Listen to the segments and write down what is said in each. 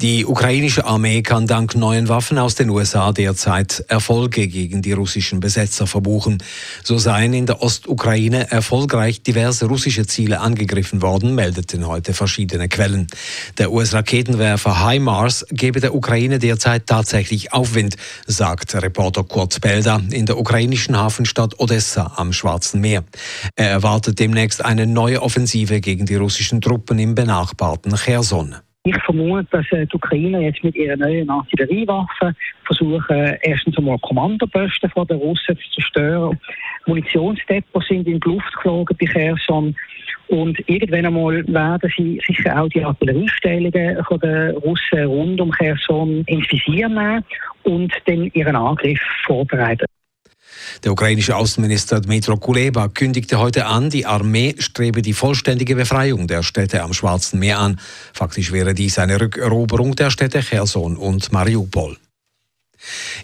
Die ukrainische Armee kann dank neuen Waffen aus den USA derzeit Erfolge gegen die russischen Besetzer verbuchen. So seien in der Ostukraine erfolgreich diverse russische Ziele angegriffen worden, meldeten heute verschiedene Quellen. Der US-Raketenwerfer HIMARS gebe der Ukraine derzeit tatsächlich Aufwind, sagt Reporter Kurt Belda in der ukrainischen Hafenstadt Odessa am Schwarzen Meer. Er erwartet demnächst eine neue Offensive gegen die russischen Truppen im benachbarten Cherson. Ich vermute, dass äh, die Ukrainer jetzt mit ihren neuen Artilleriewaffen versuchen, erstens einmal Kommandoposten von den Russen zu zerstören. Munitionsdepots sind in die Luft geflogen bei Kherson. Und irgendwann einmal werden sie sicher auch die Artilleriestellungen von den Russen rund um Kherson ins Visier nehmen und dann ihren Angriff vorbereiten. Der ukrainische Außenminister Dmitro Kuleba kündigte heute an, die Armee strebe die vollständige Befreiung der Städte am Schwarzen Meer an. Faktisch wäre dies eine Rückeroberung der Städte Cherson und Mariupol.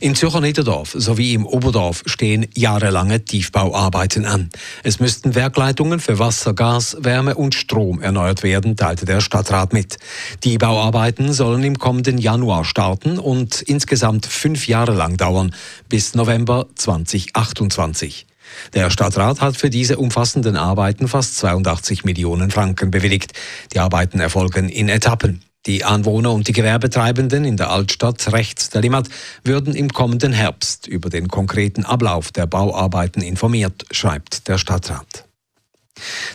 In Zürcher Niederdorf sowie im Oberdorf stehen jahrelange Tiefbauarbeiten an. Es müssten Werkleitungen für Wasser, Gas, Wärme und Strom erneuert werden, teilte der Stadtrat mit. Die Bauarbeiten sollen im kommenden Januar starten und insgesamt fünf Jahre lang dauern, bis November 2028. Der Stadtrat hat für diese umfassenden Arbeiten fast 82 Millionen Franken bewilligt. Die Arbeiten erfolgen in Etappen. Die Anwohner und die Gewerbetreibenden in der Altstadt rechts der Limmat würden im kommenden Herbst über den konkreten Ablauf der Bauarbeiten informiert, schreibt der Stadtrat.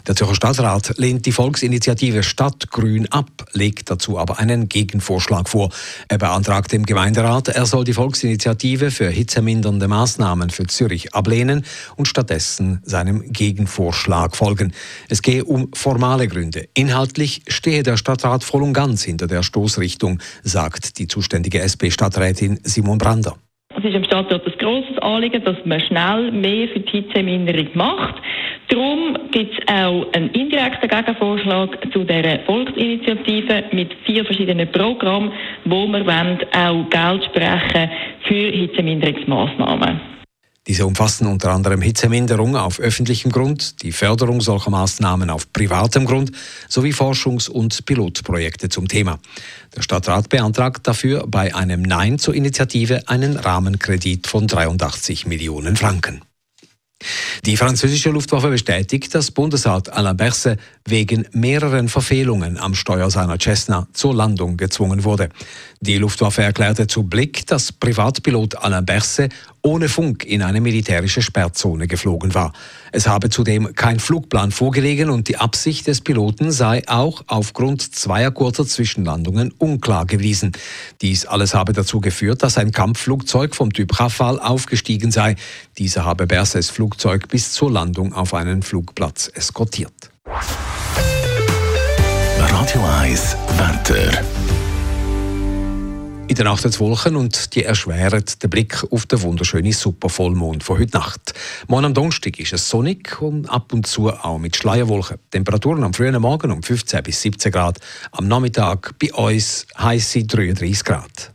Der Zürcher Stadtrat lehnt die Volksinitiative Stadtgrün ab, legt dazu aber einen Gegenvorschlag vor. Er beantragt dem Gemeinderat, er soll die Volksinitiative für hitzemindernde Maßnahmen für Zürich ablehnen und stattdessen seinem Gegenvorschlag folgen. Es gehe um formale Gründe. Inhaltlich stehe der Stadtrat voll und ganz hinter der Stoßrichtung, sagt die zuständige SP-Stadträtin Simon Brander. Es ist im Stadtrat ein grosses Anliegen, dass man schnell mehr für die Hitzeminderung macht. Darum gibt es auch einen indirekten Gegenvorschlag zu dieser Volksinitiative mit vier verschiedenen Programmen, wo wir auch Geld sprechen für Hitzeminderungsmaßnahmen. Diese umfassen unter anderem Hitzeminderung auf öffentlichem Grund, die Förderung solcher Maßnahmen auf privatem Grund sowie Forschungs- und Pilotprojekte zum Thema. Der Stadtrat beantragt dafür bei einem Nein zur Initiative einen Rahmenkredit von 83 Millionen Franken. Die französische Luftwaffe bestätigt, dass Bundesrat Alain Berset wegen mehreren Verfehlungen am Steuer seiner Cessna zur Landung gezwungen wurde. Die Luftwaffe erklärte zu Blick, dass Privatpilot Alain Berset ohne Funk in eine militärische Sperrzone geflogen war. Es habe zudem kein Flugplan vorgelegen und die Absicht des Piloten sei auch aufgrund zweier kurzer Zwischenlandungen unklar gewesen. Dies alles habe dazu geführt, dass ein Kampfflugzeug vom Typ Rafale aufgestiegen sei. Dieser habe Bersets Flugzeug bis zur Landung auf einen Flugplatz eskortiert. Radio 1 Wetter. In der Nacht hat Wolken und die erschweren den Blick auf den wunderschönen Supervollmond von heute Nacht. Morgen am Donnerstag ist es sonnig und ab und zu auch mit Schleierwolken. Temperaturen am frühen Morgen um 15 bis 17 Grad, am Nachmittag bei uns heiße 33 Grad.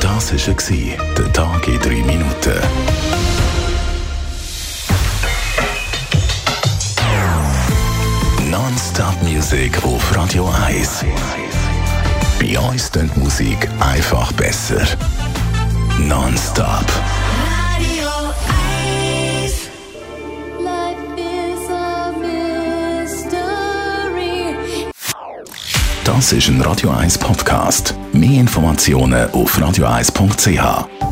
Das war der Tag in drei Minuten. Non-Stop Music auf Radio 1. Bei uns klingt Musik einfach besser. Non-Stop. Radio 1. Life is a mystery. Das ist ein Radio 1 Podcast. Mehr Informationen auf radio1.ch.